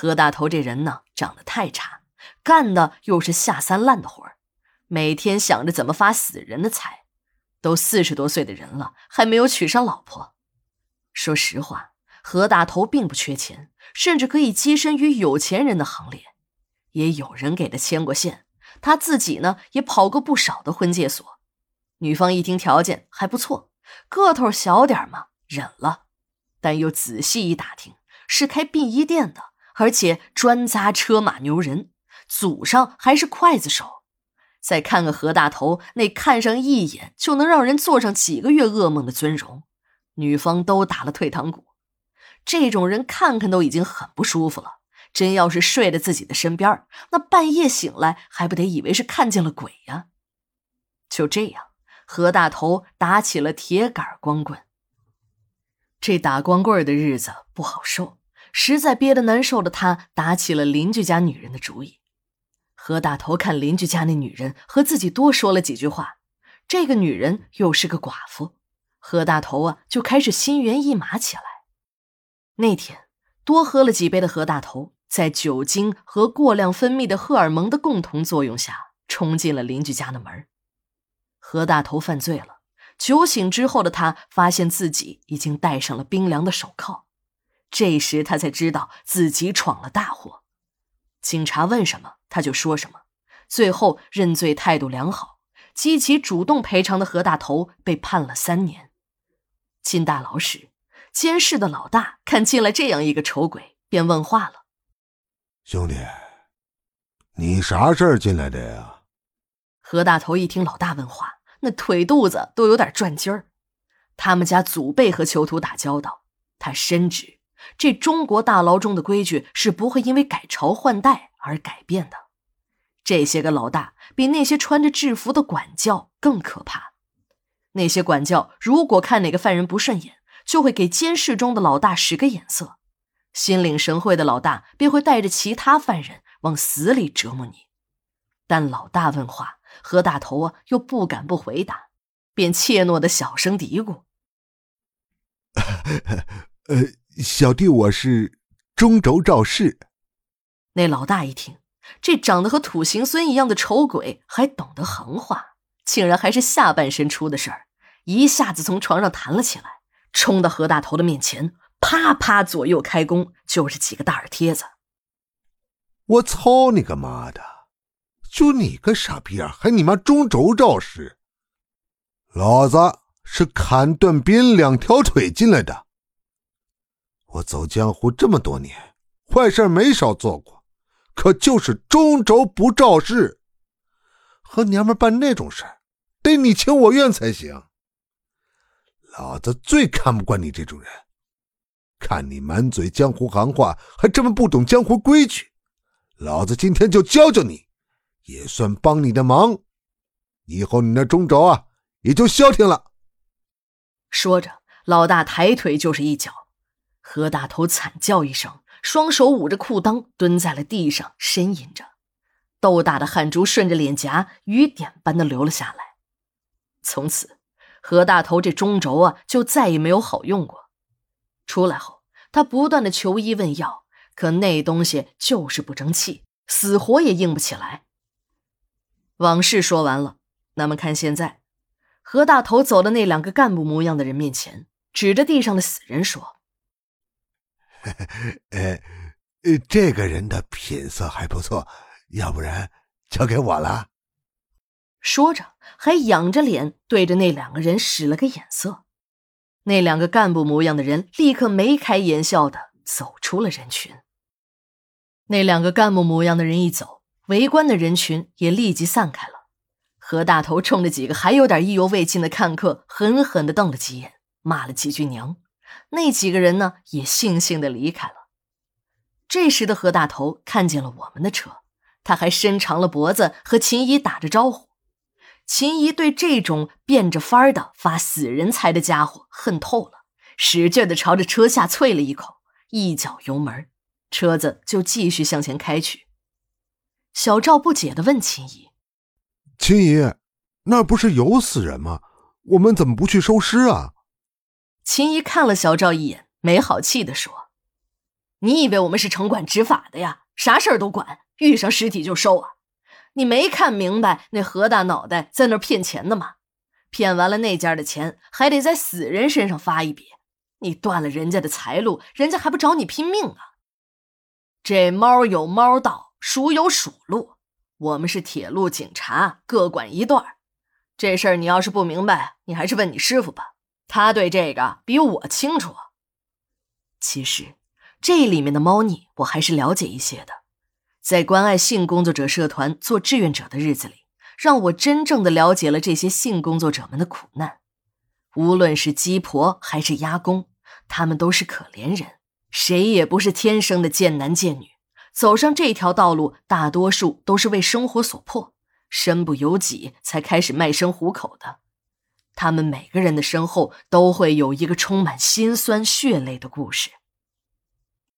何大头这人呢，长得太差，干的又是下三滥的活儿，每天想着怎么发死人的财。都四十多岁的人了，还没有娶上老婆。说实话，何大头并不缺钱，甚至可以跻身于有钱人的行列。也有人给他牵过线，他自己呢，也跑过不少的婚介所。女方一听条件还不错，个头小点嘛，忍了。但又仔细一打听，是开殡仪店的，而且专砸车马牛人，祖上还是刽子手。再看看何大头那看上一眼就能让人做上几个月噩梦的尊容，女方都打了退堂鼓。这种人看看都已经很不舒服了，真要是睡在自己的身边，那半夜醒来还不得以为是看见了鬼呀？就这样，何大头打起了铁杆光棍。这打光棍的日子不好受，实在憋得难受的他，打起了邻居家女人的主意。何大头看邻居家那女人和自己多说了几句话，这个女人又是个寡妇，何大头啊就开始心猿意马起来。那天多喝了几杯的何大头，在酒精和过量分泌的荷尔蒙的共同作用下，冲进了邻居家的门。何大头犯罪了，酒醒之后的他发现自己已经戴上了冰凉的手铐，这时他才知道自己闯了大祸。警察问什么，他就说什么，最后认罪态度良好，积极主动赔偿的何大头被判了三年。进大牢时，监视的老大看进来这样一个丑鬼，便问话了：“兄弟，你啥事儿进来的呀？”何大头一听老大问话，那腿肚子都有点转筋儿。他们家祖辈和囚徒打交道，他深知。这中国大牢中的规矩是不会因为改朝换代而改变的。这些个老大比那些穿着制服的管教更可怕。那些管教如果看哪个犯人不顺眼，就会给监视中的老大使个眼色，心领神会的老大便会带着其他犯人往死里折磨你。但老大问话，何大头啊又不敢不回答，便怯懦的小声嘀咕：“ 呃。”小弟我是中轴赵氏。那老大一听，这长得和土行孙一样的丑鬼还懂得行话，竟然还是下半身出的事儿，一下子从床上弹了起来，冲到何大头的面前，啪啪左右开弓，就是几个大耳贴子。我操你个妈的！就你个傻逼样，还你妈中轴赵氏！老子是砍断别人两条腿进来的。我走江湖这么多年，坏事没少做过，可就是中轴不肇事。和娘们办那种事儿，得你情我愿才行。老子最看不惯你这种人，看你满嘴江湖行话，还这么不懂江湖规矩。老子今天就教教你，也算帮你的忙。以后你那中轴啊，也就消停了。说着，老大抬腿就是一脚。何大头惨叫一声，双手捂着裤裆，蹲在了地上，呻吟着，豆大的汗珠顺着脸颊雨点般的流了下来。从此，何大头这中轴啊，就再也没有好用过。出来后，他不断的求医问药，可那东西就是不争气，死活也硬不起来。往事说完了，那么看现在，何大头走到那两个干部模样的人面前，指着地上的死人说。呃，这个人的品色还不错，要不然交给我了。说着，还仰着脸对着那两个人使了个眼色。那两个干部模样的人立刻眉开眼笑的走出了人群。那两个干部模样的人一走，围观的人群也立即散开了。何大头冲着几个还有点意犹未尽的看客狠狠的瞪了几眼，骂了几句娘。那几个人呢，也悻悻的离开了。这时的何大头看见了我们的车，他还伸长了脖子和秦姨打着招呼。秦姨对这种变着法儿的发死人财的家伙恨透了，使劲的朝着车下啐了一口，一脚油门，车子就继续向前开去。小赵不解的问秦姨：“秦姨，那不是有死人吗？我们怎么不去收尸啊？”秦姨看了小赵一眼，没好气地说：“你以为我们是城管执法的呀？啥事儿都管，遇上尸体就收啊！你没看明白那何大脑袋在那骗钱的吗？骗完了那家的钱，还得在死人身上发一笔。你断了人家的财路，人家还不找你拼命啊？这猫有猫道，鼠有鼠路。我们是铁路警察，各管一段这事儿你要是不明白，你还是问你师傅吧，他对这个比我清楚。其实，这里面的猫腻我还是了解一些的。在关爱性工作者社团做志愿者的日子里，让我真正的了解了这些性工作者们的苦难。无论是鸡婆还是鸭公，他们都是可怜人，谁也不是天生的贱男贱女。走上这条道路，大多数都是为生活所迫，身不由己才开始卖身糊口的。他们每个人的身后都会有一个充满心酸血泪的故事。